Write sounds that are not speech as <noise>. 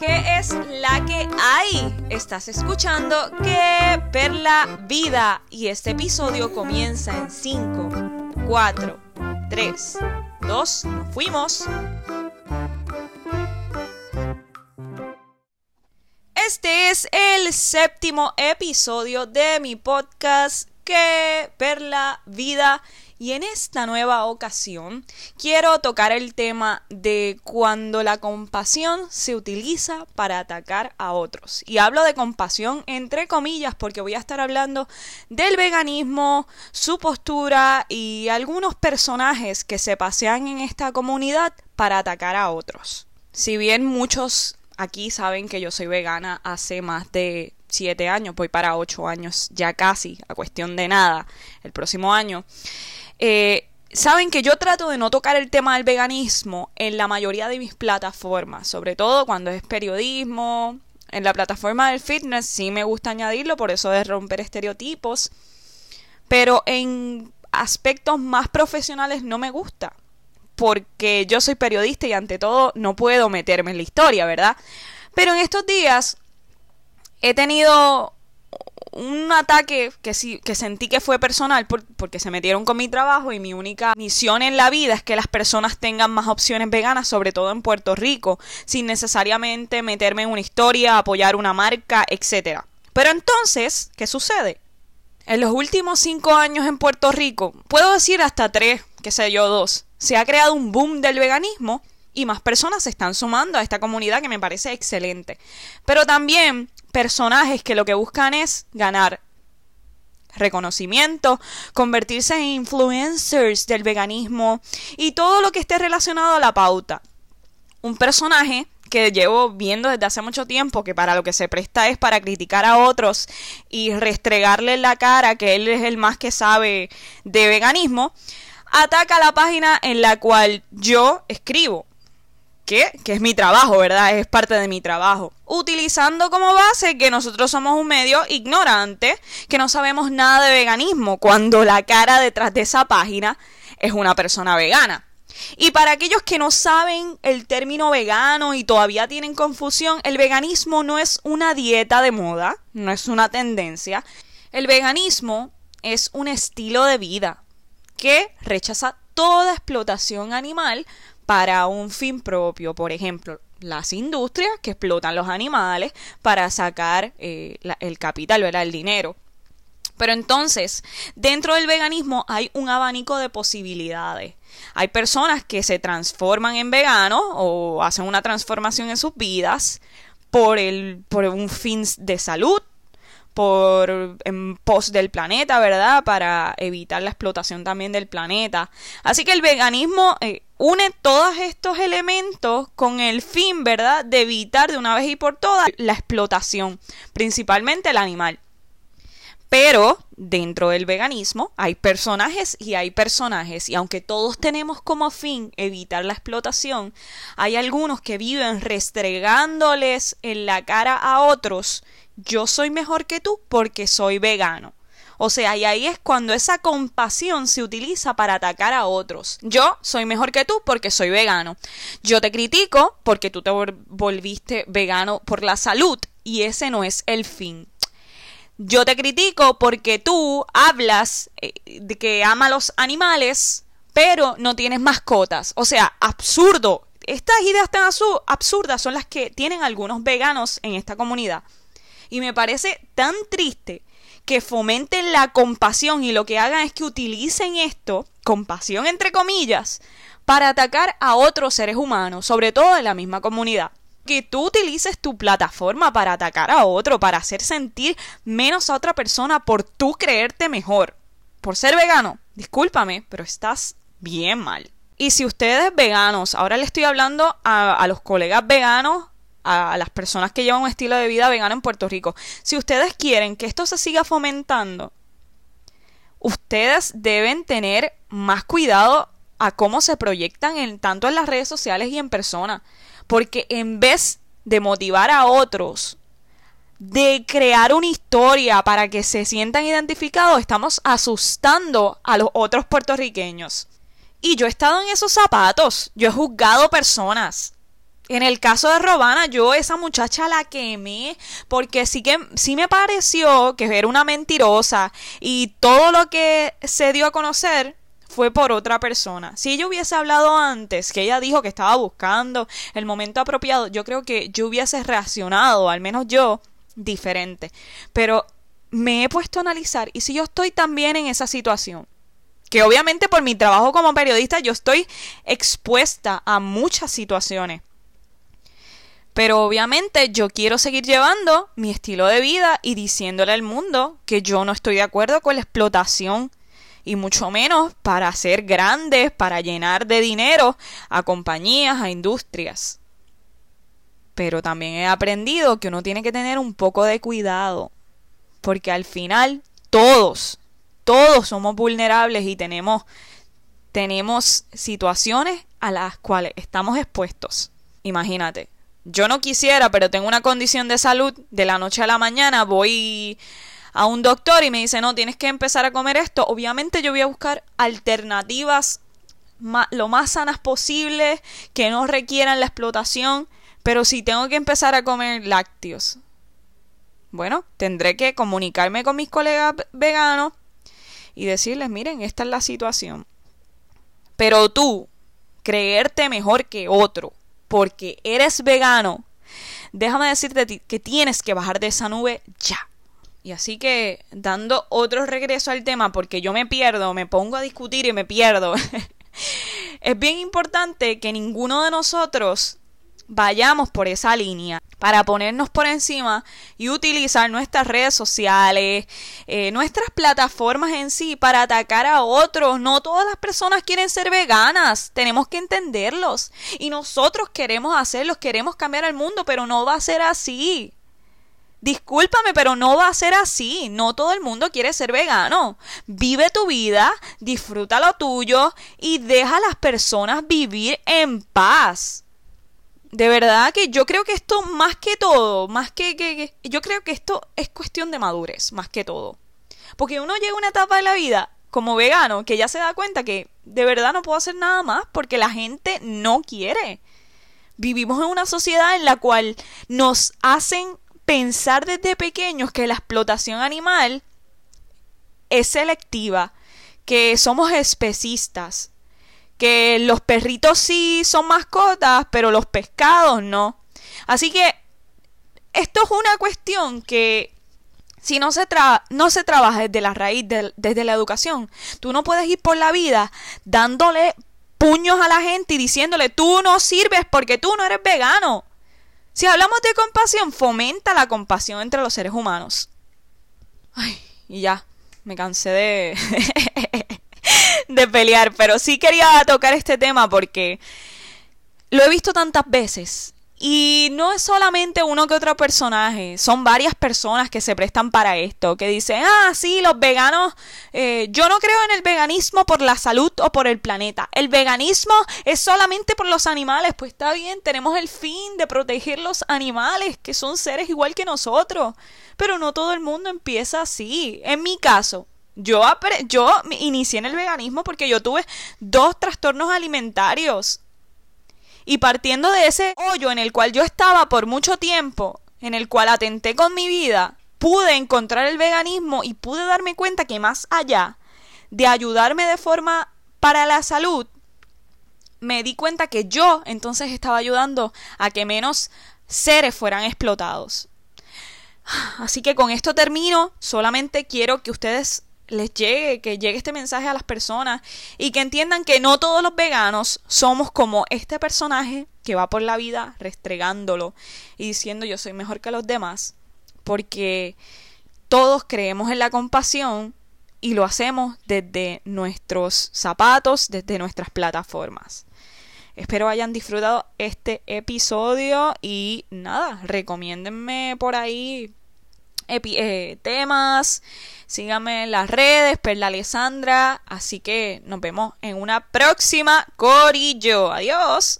¿Qué es la que hay? Estás escuchando Que Perla Vida y este episodio comienza en 5, 4, 3, 2, fuimos. Este es el séptimo episodio de mi podcast Perla Vida y en esta nueva ocasión quiero tocar el tema de cuando la compasión se utiliza para atacar a otros. Y hablo de compasión entre comillas porque voy a estar hablando del veganismo, su postura y algunos personajes que se pasean en esta comunidad para atacar a otros. Si bien muchos aquí saben que yo soy vegana hace más de siete años, voy para ocho años ya casi, a cuestión de nada, el próximo año. Eh, saben que yo trato de no tocar el tema del veganismo en la mayoría de mis plataformas, sobre todo cuando es periodismo. En la plataforma del fitness sí me gusta añadirlo, por eso de romper estereotipos. Pero en aspectos más profesionales no me gusta. Porque yo soy periodista y ante todo no puedo meterme en la historia, ¿verdad? Pero en estos días he tenido un ataque que sí, que sentí que fue personal porque se metieron con mi trabajo y mi única misión en la vida es que las personas tengan más opciones veganas, sobre todo en Puerto Rico, sin necesariamente meterme en una historia, apoyar una marca, etc. Pero entonces, ¿qué sucede? En los últimos cinco años en Puerto Rico, puedo decir hasta tres, qué sé yo, dos, se ha creado un boom del veganismo y más personas se están sumando a esta comunidad que me parece excelente. Pero también personajes que lo que buscan es ganar reconocimiento, convertirse en influencers del veganismo y todo lo que esté relacionado a la pauta. Un personaje que llevo viendo desde hace mucho tiempo, que para lo que se presta es para criticar a otros y restregarle la cara que él es el más que sabe de veganismo, ataca la página en la cual yo escribo que es mi trabajo, ¿verdad? Es parte de mi trabajo. Utilizando como base que nosotros somos un medio ignorante, que no sabemos nada de veganismo, cuando la cara detrás de esa página es una persona vegana. Y para aquellos que no saben el término vegano y todavía tienen confusión, el veganismo no es una dieta de moda, no es una tendencia. El veganismo es un estilo de vida que rechaza toda explotación animal para un fin propio. Por ejemplo, las industrias que explotan los animales para sacar eh, el capital, el dinero. Pero entonces, dentro del veganismo hay un abanico de posibilidades. Hay personas que se transforman en veganos o hacen una transformación en sus vidas por, el, por un fin de salud, por en pos del planeta, ¿verdad? Para evitar la explotación también del planeta. Así que el veganismo eh, une todos estos elementos con el fin, ¿verdad?, de evitar de una vez y por todas la explotación, principalmente el animal. Pero dentro del veganismo hay personajes y hay personajes, y aunque todos tenemos como fin evitar la explotación, hay algunos que viven restregándoles en la cara a otros, yo soy mejor que tú porque soy vegano. O sea, y ahí es cuando esa compasión se utiliza para atacar a otros. Yo soy mejor que tú porque soy vegano. Yo te critico porque tú te volviste vegano por la salud y ese no es el fin. Yo te critico porque tú hablas eh, de que ama a los animales, pero no tienes mascotas. O sea, absurdo. Estas ideas tan absurdas son las que tienen algunos veganos en esta comunidad. Y me parece tan triste que fomenten la compasión y lo que hagan es que utilicen esto, compasión entre comillas, para atacar a otros seres humanos, sobre todo de la misma comunidad. Que tú utilices tu plataforma para atacar a otro, para hacer sentir menos a otra persona por tú creerte mejor. Por ser vegano, discúlpame, pero estás bien mal. Y si ustedes veganos, ahora le estoy hablando a, a los colegas veganos a las personas que llevan un estilo de vida vegano en Puerto Rico. Si ustedes quieren que esto se siga fomentando, ustedes deben tener más cuidado a cómo se proyectan en, tanto en las redes sociales y en persona. Porque en vez de motivar a otros, de crear una historia para que se sientan identificados, estamos asustando a los otros puertorriqueños. Y yo he estado en esos zapatos, yo he juzgado personas En el caso de Robana, yo esa muchacha la quemé porque sí que sí me pareció que era una mentirosa y todo lo que se dio a conocer fue por otra persona. Si ella hubiese hablado antes, que ella dijo que estaba buscando el momento apropiado, yo creo que yo hubiese reaccionado, al menos yo, diferente. Pero me he puesto a analizar y si yo estoy también en esa situación, que obviamente por mi trabajo como periodista yo estoy expuesta a muchas situaciones. Pero obviamente yo quiero seguir llevando mi estilo de vida y diciéndole al mundo que yo no estoy de acuerdo con la explotación y mucho menos para ser grandes, para llenar de dinero a compañías, a industrias. Pero también he aprendido que uno tiene que tener un poco de cuidado, porque al final todos, todos somos vulnerables y tenemos tenemos situaciones a las cuales estamos expuestos. Imagínate, yo no quisiera, pero tengo una condición de salud, de la noche a la mañana voy a un doctor y me dice, no, tienes que empezar a comer esto, obviamente yo voy a buscar alternativas lo más sanas posible, que no requieran la explotación, pero si tengo que empezar a comer lácteos, bueno, tendré que comunicarme con mis colegas veganos y decirles, miren, esta es la situación. Pero tú, creerte mejor que otro, porque eres vegano, déjame decirte que tienes que bajar de esa nube ya. Y así que, dando otro regreso al tema, porque yo me pierdo, me pongo a discutir y me pierdo, <laughs> es bien importante que ninguno de nosotros vayamos por esa línea para ponernos por encima y utilizar nuestras redes sociales, eh, nuestras plataformas en sí para atacar a otros. No todas las personas quieren ser veganas, tenemos que entenderlos. Y nosotros queremos hacerlos, queremos cambiar el mundo, pero no va a ser así. Discúlpame, pero no va a ser así. No todo el mundo quiere ser vegano. Vive tu vida, disfruta lo tuyo y deja a las personas vivir en paz. De verdad que yo creo que esto más que todo, más que, que, yo creo que esto es cuestión de madurez, más que todo. Porque uno llega a una etapa de la vida como vegano que ya se da cuenta que de verdad no puedo hacer nada más porque la gente no quiere. Vivimos en una sociedad en la cual nos hacen pensar desde pequeños que la explotación animal es selectiva, que somos especistas, que los perritos sí son mascotas, pero los pescados no. Así que esto es una cuestión que si no se, no se trabaja desde la raíz, desde la educación, tú no puedes ir por la vida dándole puños a la gente y diciéndole tú no sirves porque tú no eres vegano. Si hablamos de compasión, fomenta la compasión entre los seres humanos. Ay, y ya, me cansé de, <laughs> <laughs> de pelear, pero sí quería tocar este tema porque lo he visto tantas veces y no es solamente uno que otro personaje, son varias personas que se prestan para esto, que dicen, ah, sí, los veganos, eh, yo no creo en el veganismo por la salud o por el planeta, el veganismo es solamente por los animales, pues está bien, tenemos el fin de proteger los animales, que son seres igual que nosotros, pero no todo el mundo empieza así. En mi caso, yo, yo inicié en el veganismo porque yo tuve dos trastornos alimentarios y partiendo de ese hoyo en el cual yo estaba por mucho tiempo, en el cual atenté con mi vida, pude encontrar el veganismo y pude darme cuenta que más allá de ayudarme de forma para la salud, me di cuenta que yo entonces estaba ayudando a que menos seres fueran explotados. Así que con esto termino, solamente quiero que ustedes les llegue, que llegue este mensaje a las personas y que entiendan que no todos los veganos somos como este personaje que va por la vida restregándolo y diciendo yo soy mejor que los demás, porque todos creemos en la compasión y lo hacemos desde nuestros zapatos, desde nuestras plataformas. Espero hayan disfrutado este episodio y nada, recomiéndenme por ahí eh, temas. Síganme en las redes, Perla Alessandra. Así que nos vemos en una próxima Corillo. Adiós.